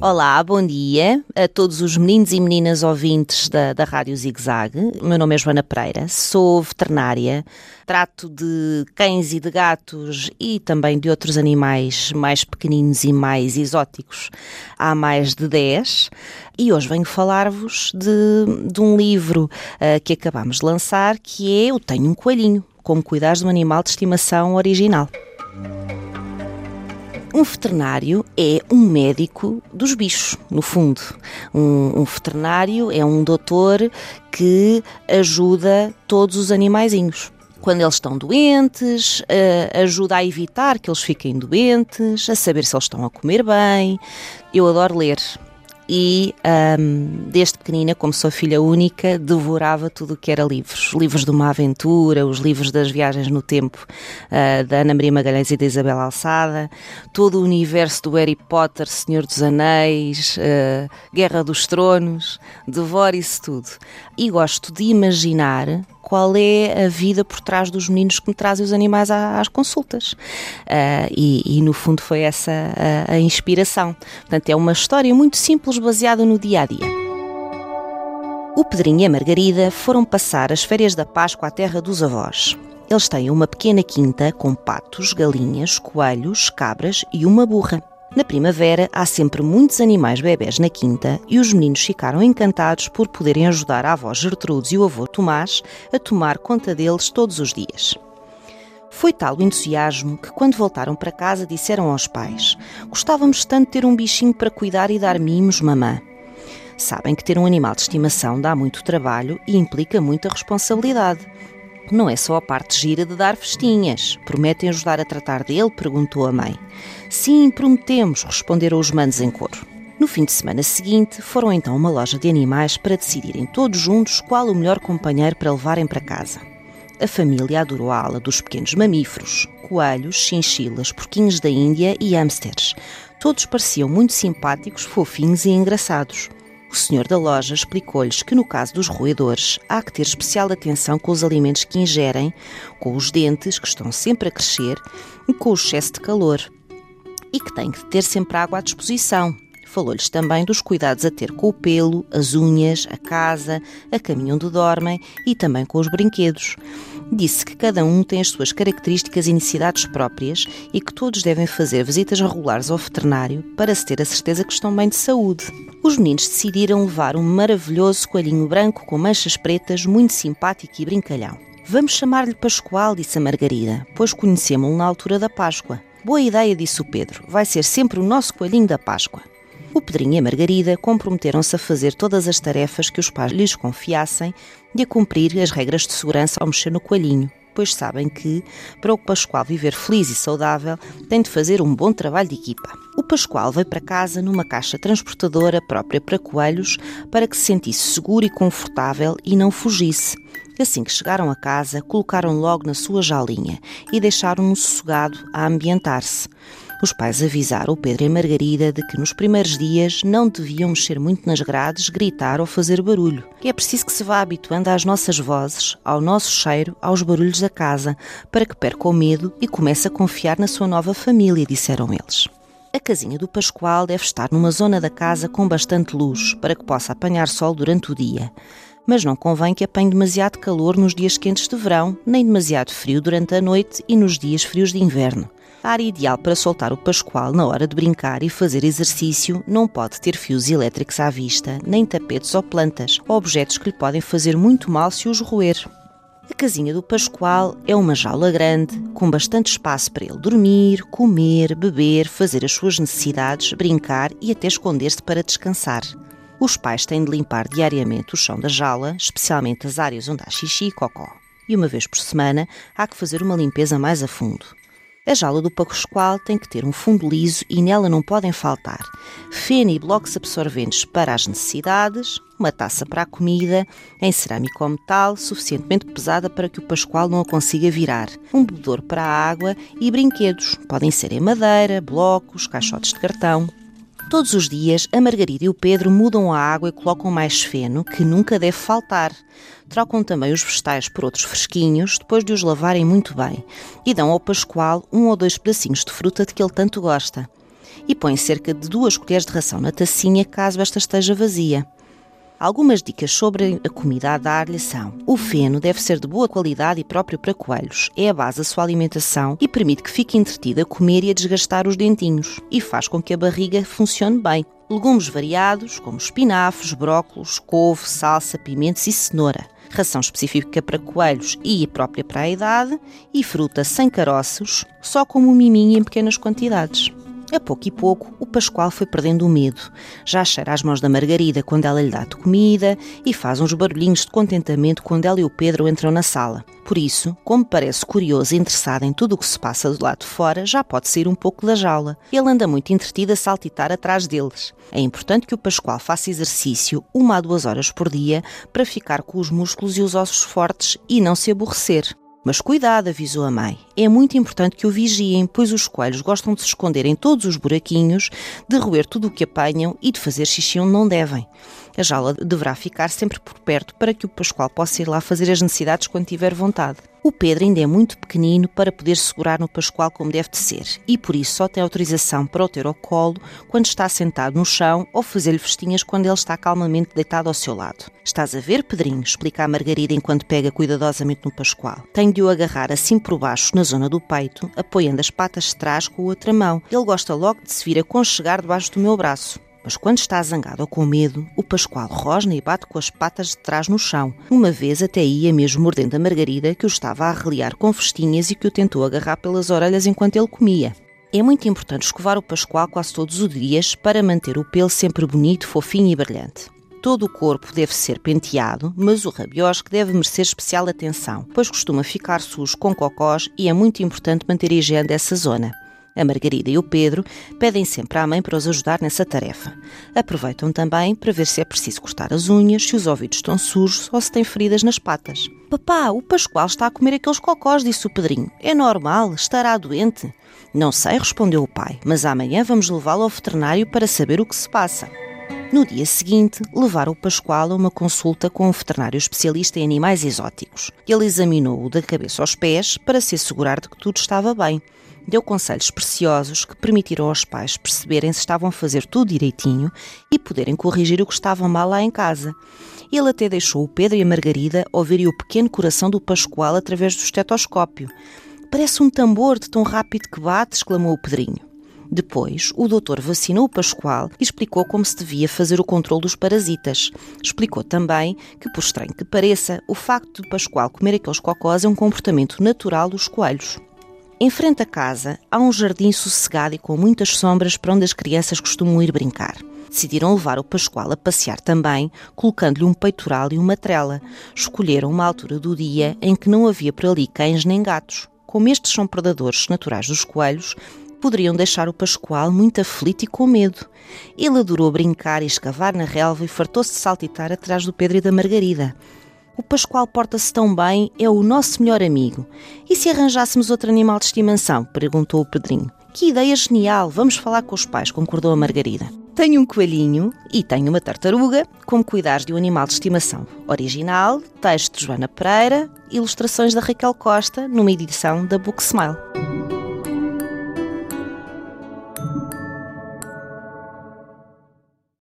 Olá, bom dia a todos os meninos e meninas ouvintes da, da Rádio Zig Zag. Meu nome é Joana Pereira, sou veterinária, trato de cães e de gatos e também de outros animais mais pequeninos e mais exóticos há mais de 10. E hoje venho falar-vos de, de, um livro uh, que acabamos de lançar que é Eu Tenho um Coelhinho, Como Cuidar de um Animal de Estimação Original. Um veterinário é um médico dos bichos, no fundo. Um, um, veterinário é um doutor que ajuda todos os animaizinhos. Quando eles estão doentes, uh, ajuda a evitar que eles fiquem doentes, a saber se eles estão a comer bem. Eu adoro ler, e um, desde pequenina, como sou filha única, devorava tudo o que era livros. Livros de uma aventura, os livros das viagens no tempo uh, da Ana Maria Magalhães e da Isabel Alçada, todo o universo do Harry Potter, Senhor dos Anéis, uh, Guerra dos Tronos, devoro isso tudo. E gosto de imaginar qual é a vida por trás dos meninos que me trazem os animais às consultas. Uh, e, e, no fundo foi essa a, a inspiração. Portanto, é uma história muito simples baseada no dia a dia. O Pedrinho e a Margarida foram passar as férias da Páscoa à terra dos avós. Eles têm uma pequena quinta com patos, galinhas, coelhos, cabras e uma burra. Na primavera há sempre muitos animais bebés na quinta e os meninos ficaram encantados por poderem ajudar a avó Gertrudes e o avô Tomás a tomar conta deles todos os dias. Foi tal o entusiasmo que, quando voltaram para casa, disseram aos pais: Gostávamos tanto de ter um bichinho para cuidar e dar mimos, mamã. Sabem que ter um animal de estimação dá muito trabalho e implica muita responsabilidade. Não é só a parte gira de dar festinhas. Prometem ajudar a tratar dele? perguntou a mãe. Sim, prometemos, responderam os manos em coro. No fim de semana seguinte, foram então a uma loja de animais para decidirem todos juntos qual o melhor companheiro para levarem para casa. A família adorou a ala dos pequenos mamíferos, coelhos, chinchilas, porquinhos da Índia e hamsters. Todos pareciam muito simpáticos, fofinhos e engraçados. O senhor da loja explicou-lhes que, no caso dos roedores, há que ter especial atenção com os alimentos que ingerem, com os dentes, que estão sempre a crescer, e com o excesso de calor. E que têm que ter sempre água à disposição. Falou-lhes também dos cuidados a ter com o pelo, as unhas, a casa, a caminho onde dormem e também com os brinquedos. Disse que cada um tem as suas características e necessidades próprias e que todos devem fazer visitas regulares ao veterinário para se ter a certeza que estão bem de saúde. Os meninos decidiram levar um maravilhoso coelhinho branco com manchas pretas, muito simpático e brincalhão. Vamos chamar-lhe Pascoal, disse a Margarida, pois conhecemos-lo na altura da Páscoa. Boa ideia, disse o Pedro. Vai ser sempre o nosso coelhinho da Páscoa. O Pedrinho e a Margarida comprometeram-se a fazer todas as tarefas que os pais lhes confiassem e a cumprir as regras de segurança ao mexer no coelhinho, pois sabem que, para o Pascoal viver feliz e saudável, tem de fazer um bom trabalho de equipa. O Pascoal veio para casa numa caixa transportadora própria para coelhos para que se sentisse seguro e confortável e não fugisse. Assim que chegaram a casa, colocaram logo na sua jaulinha e deixaram-no sossegado a ambientar-se. Os pais avisaram o Pedro e a Margarida de que nos primeiros dias não deviam mexer muito nas grades, gritar ou fazer barulho. É preciso que se vá habituando às nossas vozes, ao nosso cheiro, aos barulhos da casa, para que perca o medo e comece a confiar na sua nova família, disseram eles. A casinha do Pascoal deve estar numa zona da casa com bastante luz, para que possa apanhar sol durante o dia. Mas não convém que apanhe demasiado calor nos dias quentes de verão, nem demasiado frio durante a noite e nos dias frios de inverno. A área ideal para soltar o Pascoal na hora de brincar e fazer exercício não pode ter fios elétricos à vista, nem tapetes ou plantas, objetos que lhe podem fazer muito mal se os roer. A casinha do Pascoal é uma jaula grande, com bastante espaço para ele dormir, comer, beber, fazer as suas necessidades, brincar e até esconder-se para descansar. Os pais têm de limpar diariamente o chão da jaula, especialmente as áreas onde há xixi e cocó. E uma vez por semana há que fazer uma limpeza mais a fundo. A jaula do Pascoal tem que ter um fundo liso e nela não podem faltar feno e blocos absorventes para as necessidades, uma taça para a comida, em cerâmica ou metal, suficientemente pesada para que o Pascoal não a consiga virar, um bebedor para a água e brinquedos. Podem ser em madeira, blocos, caixotes de cartão. Todos os dias, a Margarida e o Pedro mudam a água e colocam mais feno, que nunca deve faltar. Trocam também os vegetais por outros fresquinhos, depois de os lavarem muito bem, e dão ao Pascoal um ou dois pedacinhos de fruta de que ele tanto gosta. E põem cerca de duas colheres de ração na tacinha caso esta esteja vazia. Algumas dicas sobre a comida a dar-lhe são: o feno deve ser de boa qualidade e próprio para coelhos. É a base da sua alimentação e permite que fique entretido a comer e a desgastar os dentinhos e faz com que a barriga funcione bem. Legumes variados, como espinafres, brócolos, couve, salsa, pimentos e cenoura. Ração específica para coelhos e própria para a idade. E fruta sem caroços, só como miminho em pequenas quantidades. A pouco e pouco, o Pascoal foi perdendo o medo. Já cheira as mãos da Margarida quando ela lhe dá de comida e faz uns barulhinhos de contentamento quando ela e o Pedro entram na sala. Por isso, como parece curioso e interessado em tudo o que se passa do lado de fora, já pode sair um pouco da jaula. Ele anda muito entretido a saltitar atrás deles. É importante que o Pascoal faça exercício uma a duas horas por dia para ficar com os músculos e os ossos fortes e não se aborrecer. Mas cuidado, avisou a mãe. É muito importante que o vigiem, pois os coelhos gostam de se esconder em todos os buraquinhos, de roer tudo o que apanham e de fazer xixi onde não devem. A jaula deverá ficar sempre por perto para que o Pascoal possa ir lá fazer as necessidades quando tiver vontade. O Pedro ainda é muito pequenino para poder segurar no Pascoal como deve de ser e por isso só tem autorização para o ter ao colo quando está sentado no chão ou fazer-lhe festinhas quando ele está calmamente deitado ao seu lado. Estás a ver, Pedrinho? Explica a Margarida enquanto pega cuidadosamente no Pascoal. Tenho de o agarrar assim por baixo, na zona do peito, apoiando as patas de trás com a outra mão. Ele gosta logo de se vir aconchegar debaixo do meu braço. Mas quando está zangado ou com medo, o Pascoal rosna e bate com as patas de trás no chão. Uma vez até ia mesmo mordendo a Margarida, que o estava a arreliar com festinhas e que o tentou agarrar pelas orelhas enquanto ele comia. É muito importante escovar o Pascoal quase todos os dias para manter o pelo sempre bonito, fofinho e brilhante. Todo o corpo deve ser penteado, mas o rabiosque deve merecer especial atenção, pois costuma ficar sujo com cocós e é muito importante manter a higiene dessa zona. A Margarida e o Pedro pedem sempre à mãe para os ajudar nessa tarefa. Aproveitam também para ver se é preciso cortar as unhas, se os ouvidos estão sujos ou se tem feridas nas patas. Papá, o Pascoal está a comer aqueles cocós, disse o Pedrinho. É normal, estará doente. Não sei, respondeu o pai, mas amanhã vamos levá-lo ao veterinário para saber o que se passa. No dia seguinte, levaram o Pascoal a uma consulta com um veterinário especialista em animais exóticos. Ele examinou-o da cabeça aos pés para se assegurar de que tudo estava bem deu conselhos preciosos que permitiram aos pais perceberem se estavam a fazer tudo direitinho e poderem corrigir o que estava mal lá em casa. Ele até deixou o Pedro e a Margarida ouvirem o pequeno coração do Pascoal através do estetoscópio. Parece um tambor de tão rápido que bate, exclamou o Pedrinho. Depois, o doutor vacinou o Pascoal e explicou como se devia fazer o controle dos parasitas. Explicou também que, por estranho que pareça, o facto de Pascoal comer aqueles cocós é um comportamento natural dos coelhos. Em frente à casa há um jardim sossegado e com muitas sombras para onde as crianças costumam ir brincar. Decidiram levar o Pascoal a passear também, colocando-lhe um peitoral e uma trela. Escolheram uma altura do dia em que não havia por ali cães nem gatos. Como estes são predadores naturais dos coelhos, poderiam deixar o Pascoal muito aflito e com medo. Ele adorou brincar e escavar na relva e fartou-se de saltitar atrás do Pedro e da Margarida. O Pascoal porta-se tão bem, é o nosso melhor amigo. E se arranjássemos outro animal de estimação? perguntou o Pedrinho. Que ideia genial! Vamos falar com os pais, concordou a Margarida. Tenho um coelhinho e tenho uma tartaruga, como cuidares de um animal de estimação. Original, texto de Joana Pereira, ilustrações da Raquel Costa, numa edição da Book Smile.